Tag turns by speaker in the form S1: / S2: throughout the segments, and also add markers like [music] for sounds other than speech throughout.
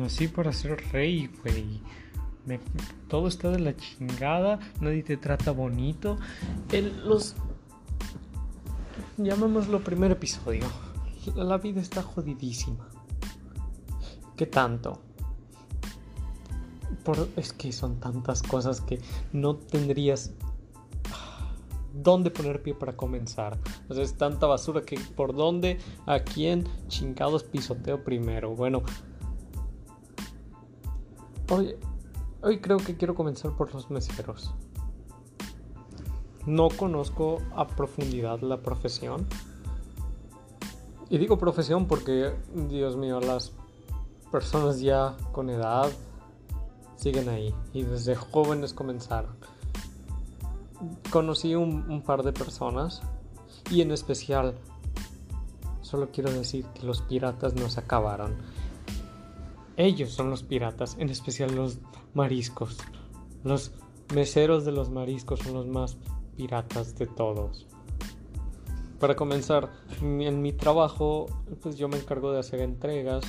S1: nací para ser rey, güey. todo está de la chingada, nadie te trata bonito. El, los... Llamémoslo primer episodio. La vida está jodidísima. ¿Qué tanto? Por, es que son tantas cosas que no tendrías dónde poner pie para comenzar. O sea, es tanta basura que por dónde, a quién chingados pisoteo primero. Bueno, hoy, hoy creo que quiero comenzar por los meseros. No conozco a profundidad la profesión. Y digo profesión porque, Dios mío, las personas ya con edad siguen ahí y desde jóvenes comenzaron conocí un, par de personas y en especial solo quiero decir que los piratas no se acabaron. Ellos son los piratas, en especial los mariscos. Los meseros de los mariscos son los más piratas de todos. Para comenzar, en mi trabajo, pues yo me encargo de hacer entregas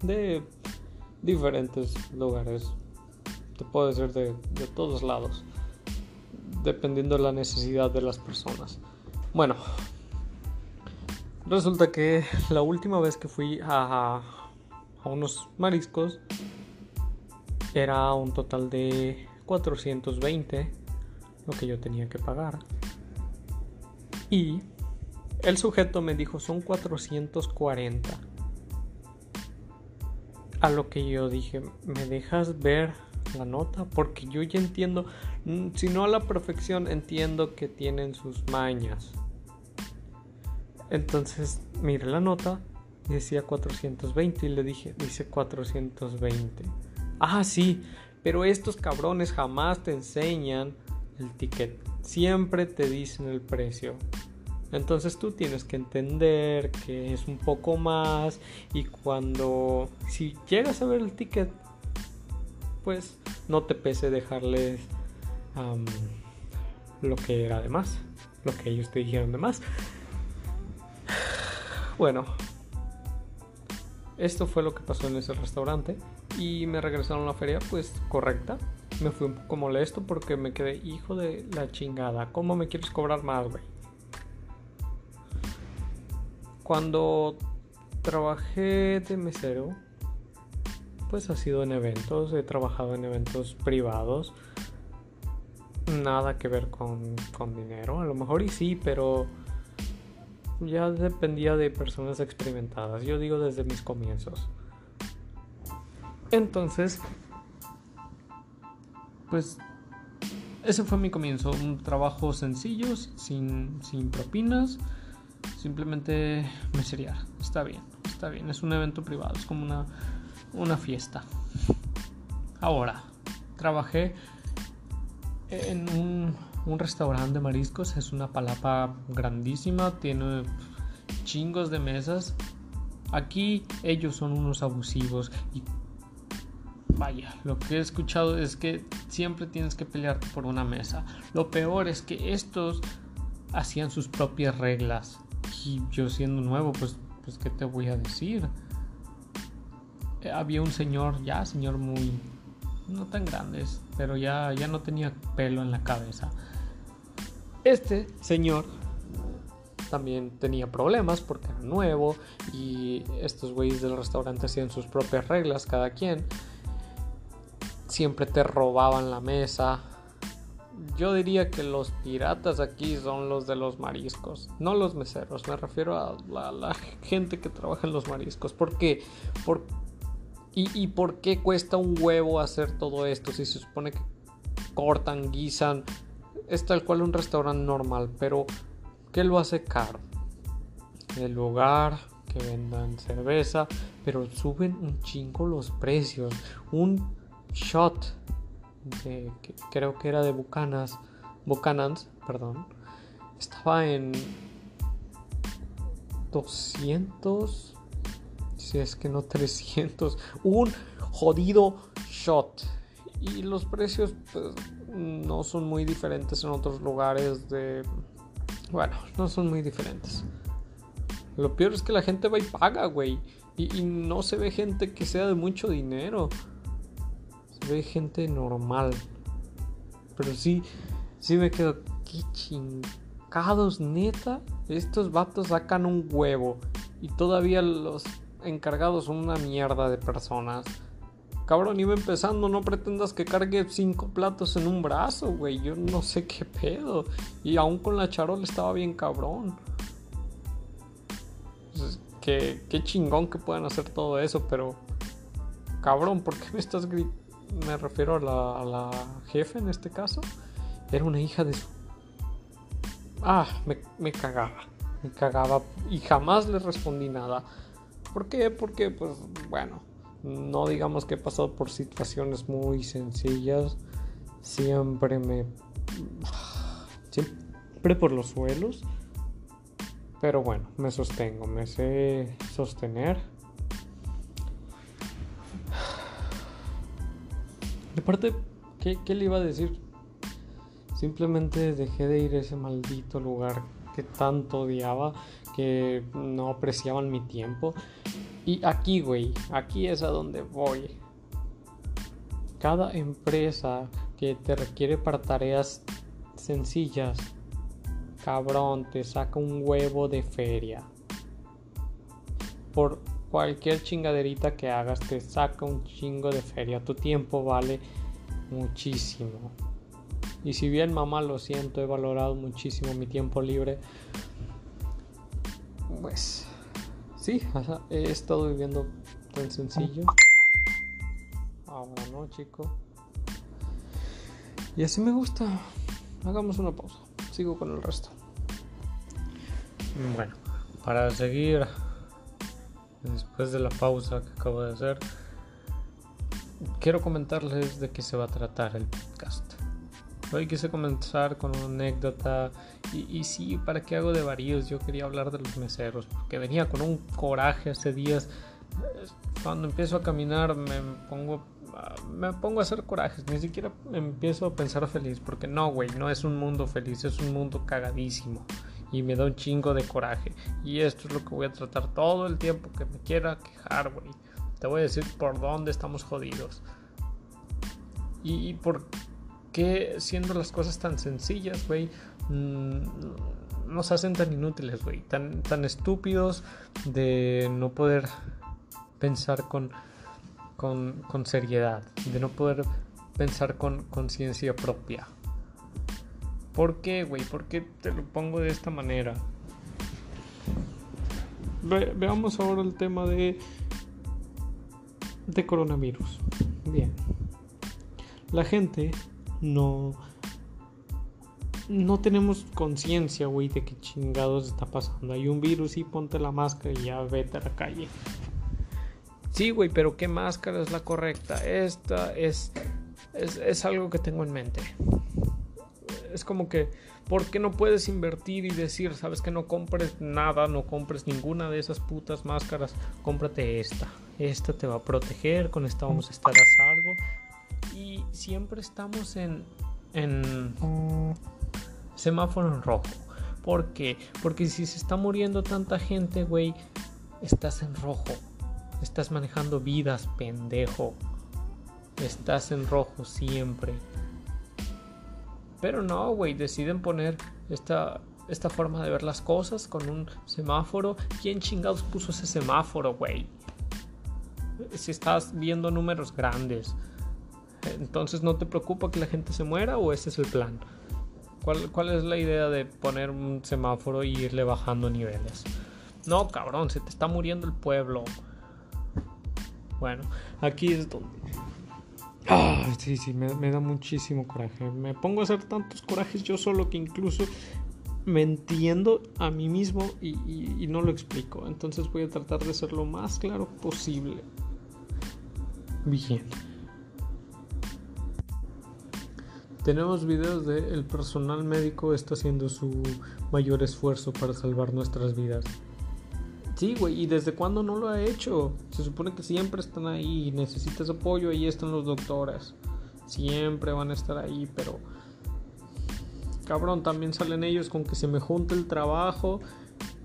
S1: de diferentes lugares. Te puedo decir de, de todos lados dependiendo de la necesidad de las personas. Bueno, resulta que la última vez que fui a, a unos mariscos era un total de 420 lo que yo tenía que pagar. Y el sujeto me dijo son 440. A lo que yo dije, ¿me dejas ver la nota? Porque yo ya entiendo Mm, si no a la perfección, entiendo que tienen sus mañas. Entonces, mire la nota, decía 420 y le dije, dice 420. Ah, sí, pero estos cabrones jamás te enseñan el ticket. Siempre te dicen el precio. Entonces tú tienes que entender que es un poco más y cuando si llegas a ver el ticket, pues no te pese dejarles lo que era de más, lo que ellos te dijeron de más. [sighs] Bueno, esto fue lo que pasó en ese restaurante y me regresaron a la feria pues correcta. Me fui un poco molesto porque me quedé hijo de la chingada. ¿Cómo me quieres cobrar más, güey? Cuando trabajé de mesero, pues ha sido en eventos, he trabajado en eventos privados nada que ver con, dinero. A lo mejor y sí, pero ya dependía de personas experimentadas. Yo digo desde mis comienzos. Entonces, pues ese fue mi comienzo. Un trabajo sencillo, sin, sin propinas. Simplemente me sería. Está bien, está bien. Es un evento privado, es como una, una fiesta. Ahora, trabajé en un, restaurante de mariscos es una palapa grandísima, tiene chingos de mesas. Aquí ellos son unos abusivos y vaya, lo que he escuchado es que siempre tienes que pelear por una mesa. Lo peor es que estos hacían sus propias reglas y yo siendo nuevo, pues, pues qué te voy a decir. Había un señor, ya señor muy no tan grandes, pero ya, ya no tenía pelo en la cabeza. Este señor también tenía problemas porque era nuevo y estos güeyes del restaurante hacían sus propias reglas cada quien. Siempre te robaban la mesa. Yo diría que los piratas aquí son los de los mariscos, no los meseros. Me refiero a la, gente que trabaja en los mariscos. ¿Por qué? Porque ¿Y, por qué cuesta un huevo hacer todo esto? Si se supone que cortan, guisan, es tal cual un restaurante normal, pero ¿qué lo hace caro? El lugar, que vendan cerveza, pero suben un chingo los precios. Un shot de, creo que era de Bucanas, Buchanan's, perdón, estaba en 200 si es que no 300, un jodido shot. Y los precios pues, no son muy diferentes en otros lugares de... Bueno, no son muy diferentes. Lo peor es que la gente va y paga, güey. Y, no se ve gente que sea de mucho dinero. Se ve gente normal. Pero sí, sí me quedo, qué chingados, neta. Estos vatos sacan un huevo. Y todavía los encargados son una mierda de personas. Cabrón, iba empezando, no pretendas que cargue cinco platos en un brazo, güey. Yo no sé qué pedo. Y aún con la charola estaba bien cabrón. Pues, qué, chingón que puedan hacer todo eso, pero... Cabrón, ¿por qué me estás gritando? Me refiero a la, a la jefe en este caso. Era una hija de su... Ah, me, me cagaba. Me cagaba y jamás le respondí nada. ¿Por qué? Porque, pues, bueno no digamos que he pasado por situaciones muy sencillas. Siempre me... Siempre por los suelos. Pero bueno, me sostengo, me sé sostener. De parte, ¿qué, ¿qué, le iba a decir? Simplemente dejé de ir a ese maldito lugar que tanto odiaba, que no apreciaban mi tiempo. Y aquí, güey, aquí es a donde voy. Cada empresa que te requiere para tareas sencillas, cabrón, te saca un huevo de feria. Por cualquier chingaderita que hagas, te saca un chingo de feria. Tu tiempo vale muchísimo. Y si bien mamá lo siento, he valorado muchísimo mi tiempo libre. Pues Sí, he estado viviendo tan sencillo. Ahora no, chico. Y así me gusta. Hagamos una pausa. Sigo con el resto. Bueno, para seguir después de la pausa que acabo de hacer, quiero comentarles de qué se va a tratar el podcast. Hoy quise comenzar con una anécdota y, y, sí, ¿para qué hago de varios? Yo quería hablar de los meseros porque venía con un coraje hace días. Cuando empiezo a caminar me pongo, me pongo a hacer corajes, ni siquiera empiezo a pensar feliz porque no, güey, no es un mundo feliz, es un mundo cagadísimo y me da un chingo de coraje. Y esto es lo que voy a tratar todo el tiempo que me quiera quejar, güey. Te voy a decir por dónde estamos jodidos. Y, y por que siendo las cosas tan sencillas, güey, nos hacen tan inútiles, güey, tan, tan estúpidos de no poder pensar con, con, con seriedad, de no poder pensar con conciencia propia. ¿Por qué, güey? ¿Por qué te lo pongo de esta manera? veamos ahora el tema de, de coronavirus. Bien. La gente no no tenemos conciencia, güey, de qué chingados está pasando. Hay un virus y ponte la máscara y ya vete a la calle. Sí, güey, pero ¿qué máscara es la correcta? Esta es, es, es algo que tengo en mente. Es como que, ¿por qué no puedes invertir y decir, sabes que no compres nada, no compres ninguna de esas putas máscaras? Cómprate esta. Esta te va a proteger, con esta vamos a estar a salvo y siempre estamos en, en semáforo en rojo. ¿Por qué? Porque si se está muriendo tanta gente, güey, estás en rojo. Estás manejando vidas, pendejo. Estás en rojo siempre. Pero no, güey, deciden poner esta, esta forma de ver las cosas con un semáforo. ¿Quién chingados puso ese semáforo, güey? Si estás viendo números grandes, entonces, ¿no te preocupa que la gente se muera o ese es el plan? ¿Cuál, ¿Cuál, es la idea de poner un semáforo y irle bajando niveles? No, cabrón, se te está muriendo el pueblo. Bueno, aquí es donde... Ah, sí, sí, me, da muchísimo coraje. Me pongo a hacer tantos corajes yo solo que incluso me entiendo a mí mismo y, y no lo explico. Entonces voy a tratar de ser lo más claro posible. Bien. Tenemos videos de el personal médico está haciendo su mayor esfuerzo para salvar nuestras vidas. Sí, güey, ¿y desde cuándo no lo ha hecho? Se supone que siempre están ahí, necesitas apoyo, ahí están los doctores. Siempre van a estar ahí, pero... Cabrón, también salen ellos con que se me junta el trabajo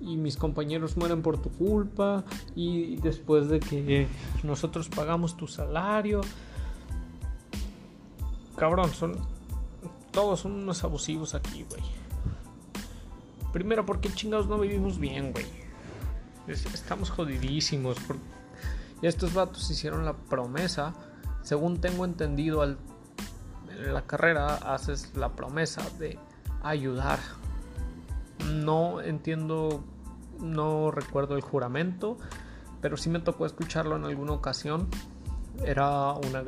S1: y mis compañeros mueren por tu culpa y después de que nosotros pagamos tu salario. Cabrón, son todos son unos abusivos aquí, güey. Primero, porque chingados no vivimos bien, güey. Estamos jodidísimos. Y estos vatos hicieron la promesa. Según tengo entendido, al, en la carrera haces la promesa de ayudar. No entiendo, no recuerdo el juramento, pero sí me tocó escucharlo en alguna ocasión. Era una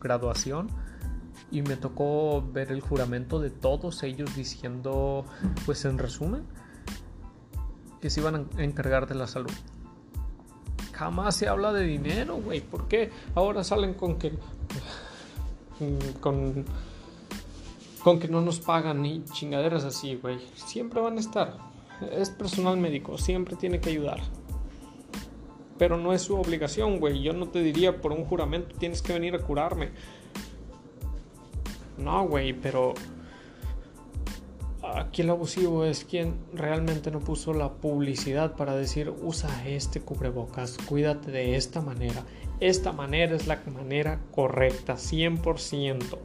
S1: graduación y me tocó ver el juramento de todos ellos diciendo, pues en resumen, que se iban a encargar de la salud. Jamás se habla de dinero, güey. ¿Por qué? Ahora salen con que... Con, con que no nos pagan ni chingaderas así, güey. Siempre van a estar. Es personal médico, siempre tiene que ayudar. Pero no es su obligación, güey. Yo no te diría por un juramento tienes que venir a curarme. No, güey, pero aquí el abusivo es quien realmente no puso la publicidad para decir usa este cubrebocas, cuídate de esta manera. Esta manera es la manera correcta, 100%.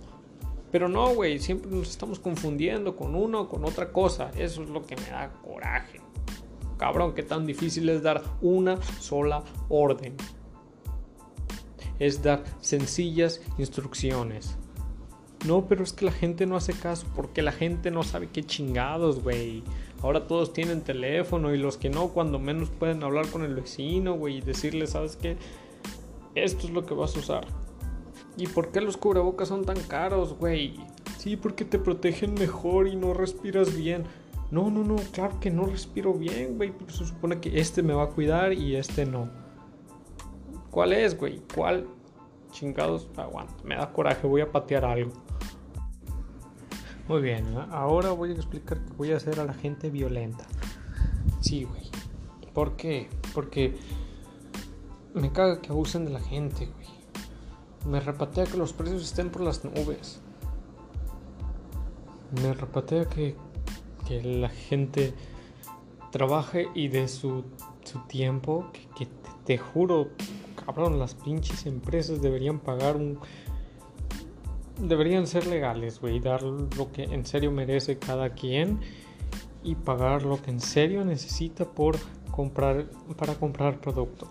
S1: Pero no, güey, siempre nos estamos confundiendo con uno o con otra cosa. Eso es lo que me da coraje. Cabrón, qué tan difícil es dar una sola orden. Es dar sencillas instrucciones. No, pero es que la gente no hace caso porque la gente no sabe qué chingados, güey. Ahora todos tienen teléfono y los que no, cuando menos pueden hablar con el vecino, güey, y decirle, ¿sabes qué? Esto es lo que vas a usar. ¿Y por qué los cubrebocas son tan caros, güey? Sí, porque te protegen mejor y no respiras bien. No, no, no, claro que no respiro bien, güey, pero se supone que este me va a cuidar y este no. ¿Cuál es, güey? ¿Cuál? Chingados, aguanta, me da coraje, voy a patear algo. Muy bien, ahora voy a explicar que voy a hacer a la gente violenta. Sí, güey. ¿Por qué? Porque me caga que abusen de la gente, güey. Me repatea que los precios estén por las nubes. Me repatea que, que la gente trabaje y de su, su tiempo, que, te, te juro, cabrón, las pinches empresas deberían pagar un deberían ser legales, güey, dar lo que en serio merece cada quien y pagar lo que en serio necesita por comprar para comprar producto.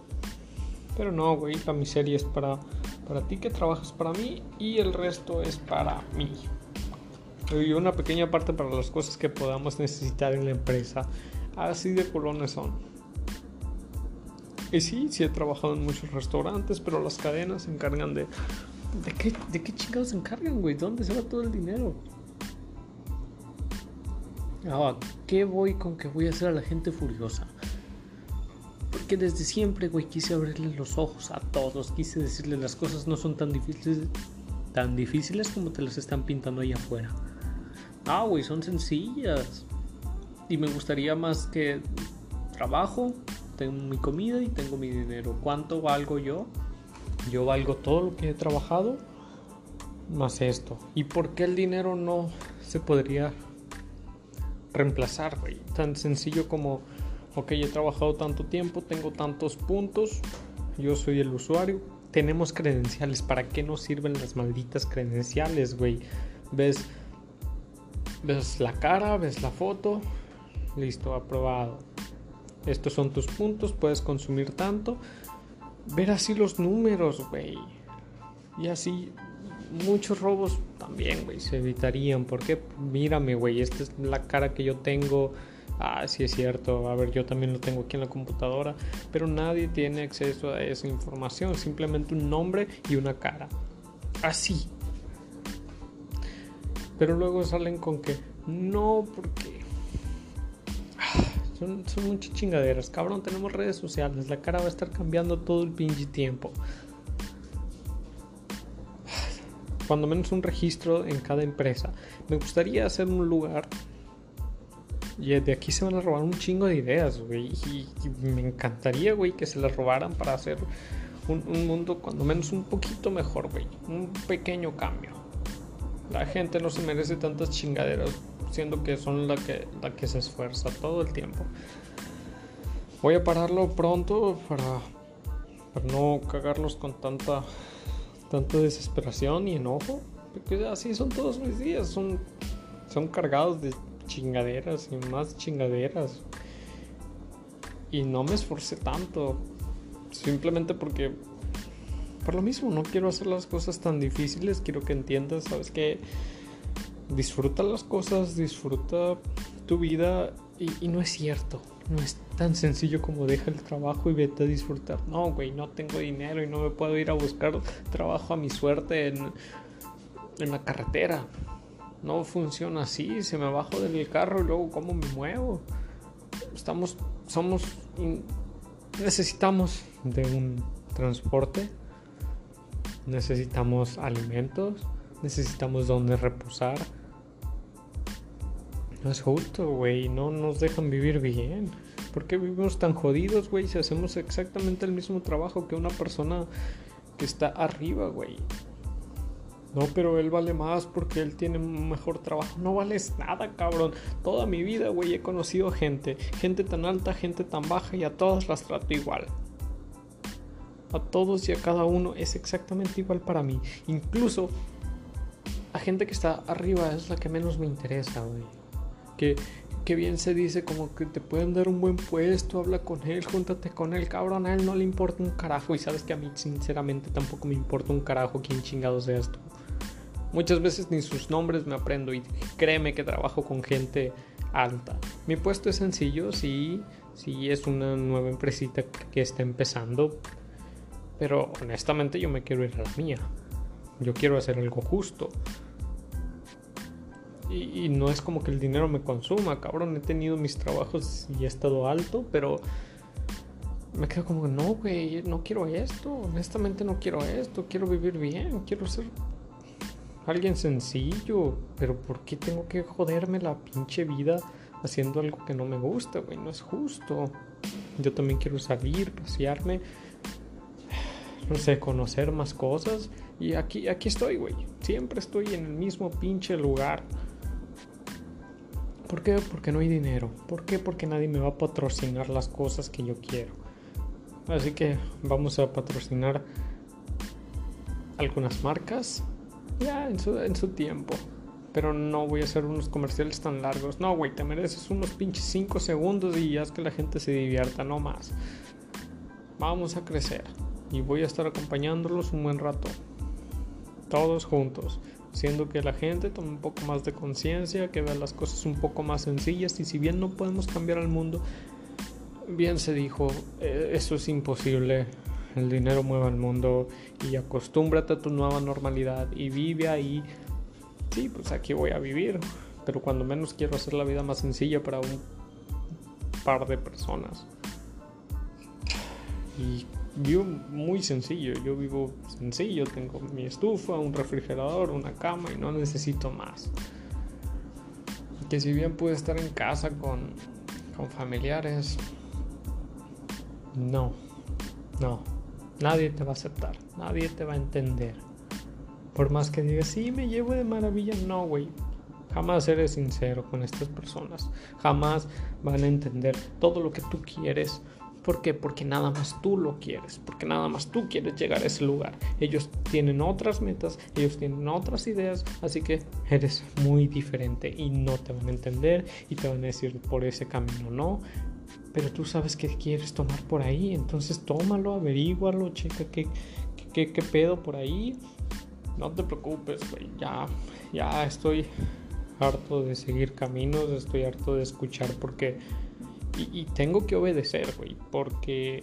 S1: Pero no, güey, la miseria es para para ti que trabajas para mí y el resto es para mí. Y una pequeña parte para las cosas que podamos necesitar en la empresa. Así de colones son. Y sí, sí he trabajado en muchos restaurantes, pero las cadenas se encargan de ¿De qué, ¿De qué chingados se encargan, güey? ¿Dónde se va todo el dinero? Ah, ¿qué voy con que voy a hacer a la gente furiosa? Porque desde siempre, güey, quise abrirle los ojos a todos. Quise decirles las cosas no son tan difíciles, tan difíciles como te las están pintando ahí afuera. Ah, güey, son sencillas. Y me gustaría más que trabajo, tengo mi comida y tengo mi dinero. ¿Cuánto valgo yo? Yo valgo todo lo que he trabajado más esto. ¿Y por qué el dinero no se podría reemplazar, güey? Tan sencillo como, ok, he trabajado tanto tiempo, tengo tantos puntos, yo soy el usuario, tenemos credenciales. ¿Para qué nos sirven las malditas credenciales, güey? Ves, ves la cara, ves la foto, listo, aprobado. Estos son tus puntos, puedes consumir tanto ver así los números, güey. Y así muchos robos también, güey, se evitarían. Porque mírame, güey, esta es la cara que yo tengo. Ah, sí es cierto. A ver, yo también lo tengo aquí en la computadora. Pero nadie tiene acceso a esa información. Simplemente un nombre y una cara. Así. Pero luego salen con que no, porque son, muchas chingaderas. Cabrón, tenemos redes sociales. La cara va a estar cambiando todo el pinche tiempo. Cuando menos un registro en cada empresa. Me gustaría hacer un lugar. Y de aquí se van a robar un chingo de ideas, güey. Y, me encantaría, güey, que se las robaran para hacer un, un mundo cuando menos un poquito mejor, güey. Un pequeño cambio. La gente no se merece tantas chingaderas siendo que son la que, la que se esfuerza todo el tiempo. Voy a pararlo pronto para, para no cagarlos con tanta, tanta desesperación y enojo. Porque así son todos mis días. Son, son cargados de chingaderas y más chingaderas. Y no me esforcé tanto. Simplemente porque por lo mismo, no quiero hacer las cosas tan difíciles, quiero que entiendas, sabes que disfruta las cosas, disfruta tu vida y, no es cierto, no es tan sencillo como deja el trabajo y vete a disfrutar. No, güey, no tengo dinero y no me puedo ir a buscar trabajo a mi suerte en, en la carretera. No funciona así, se me bajo del carro y luego cómo me muevo. Estamos, somos, necesitamos de un transporte necesitamos alimentos, necesitamos donde reposar. No es justo, güey, no nos dejan vivir bien. ¿Por qué vivimos tan jodidos, güey, si hacemos exactamente el mismo trabajo que una persona que está arriba, güey? No, pero él vale más porque él tiene un mejor trabajo. No vales nada, cabrón. Toda mi vida, güey, he conocido gente. Gente tan alta, gente tan baja y a todas las trato igual a todos y a cada uno es exactamente igual para mí. Incluso a gente que está arriba es la que menos me interesa, güey. Que, bien se dice como que te pueden dar un buen puesto, habla con él, júntate con él, cabrón, a él no le importa un carajo. Y sabes que a mí sinceramente tampoco me importa un carajo quién chingado seas tú. Muchas veces ni sus nombres me aprendo y créeme que trabajo con gente alta. Mi puesto es sencillo, sí, sí es una nueva empresita que está empezando, pero honestamente yo me quiero ir a la mía. Yo quiero hacer algo justo. Y, no es como que el dinero me consuma, cabrón. He tenido mis trabajos y he estado alto, pero me quedo como no, güey, no quiero esto. Honestamente no quiero esto. Quiero vivir bien. Quiero ser alguien sencillo. Pero ¿por qué tengo que joderme la pinche vida haciendo algo que no me gusta, güey? No es justo. Yo también quiero salir, pasearme no sé, conocer más cosas. Y aquí, aquí estoy, güey. Siempre estoy en el mismo pinche lugar. ¿Por qué? Porque no hay dinero. ¿Por qué? Porque nadie me va a patrocinar las cosas que yo quiero. Así que vamos a patrocinar algunas marcas. Ya, en su, en su tiempo. Pero no voy a hacer unos comerciales tan largos. No, güey, te mereces unos pinches 5 segundos y ya es que la gente se divierta, no más. Vamos a crecer y voy a estar acompañándolos un buen rato. Todos juntos, haciendo que la gente tome un poco más de conciencia, que vea las cosas un poco más sencillas y si bien no podemos cambiar el mundo, bien se dijo, eh, eso es imposible. El dinero mueve el mundo y acostúmbrate a tu nueva normalidad y vive ahí. Sí, pues aquí voy a vivir, pero cuando menos quiero hacer la vida más sencilla para un par de personas. Y vivo muy sencillo. Yo vivo sencillo, tengo mi estufa, un refrigerador, una cama y no necesito más. Que si bien pude estar en casa con, con familiares, no, no, nadie te va a aceptar, nadie te va a entender. Por más que digas, sí, me llevo de maravilla, no, güey. Jamás eres sincero con estas personas. Jamás van a entender todo lo que tú quieres ¿Por qué? Porque nada más tú lo quieres, porque nada más tú quieres llegar a ese lugar. Ellos tienen otras metas, ellos tienen otras ideas, así que eres muy diferente y no te van a entender y te van a decir por ese camino no. Pero tú sabes que quieres tomar por ahí, entonces tómalo, averígualo, checa qué, qué, qué pedo por ahí. No te preocupes, güey, ya, ya estoy harto de seguir caminos, estoy harto de escuchar porque y, tengo que obedecer, güey, porque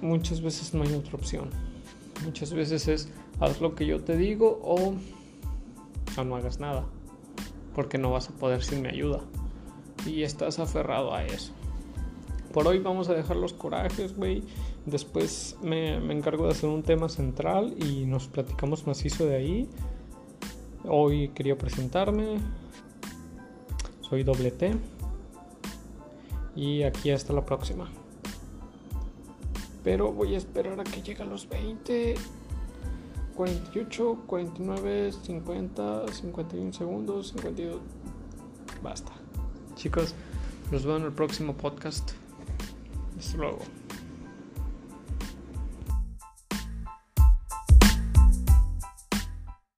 S1: muchas veces no hay otra opción. Muchas veces es haz lo que yo te digo o, no hagas nada, porque no vas a poder sin mi ayuda. Y estás aferrado a eso. Por hoy vamos a dejar los corajes, güey. Después me, me, encargo de hacer un tema central y nos platicamos macizo de ahí. Hoy quería presentarme. Soy doble T. Y aquí hasta la próxima. Pero voy a esperar a que llegue a los 20, 48, 49, 50, 51 segundos, 52. Basta. Chicos, Los veo en el próximo podcast. Hasta luego.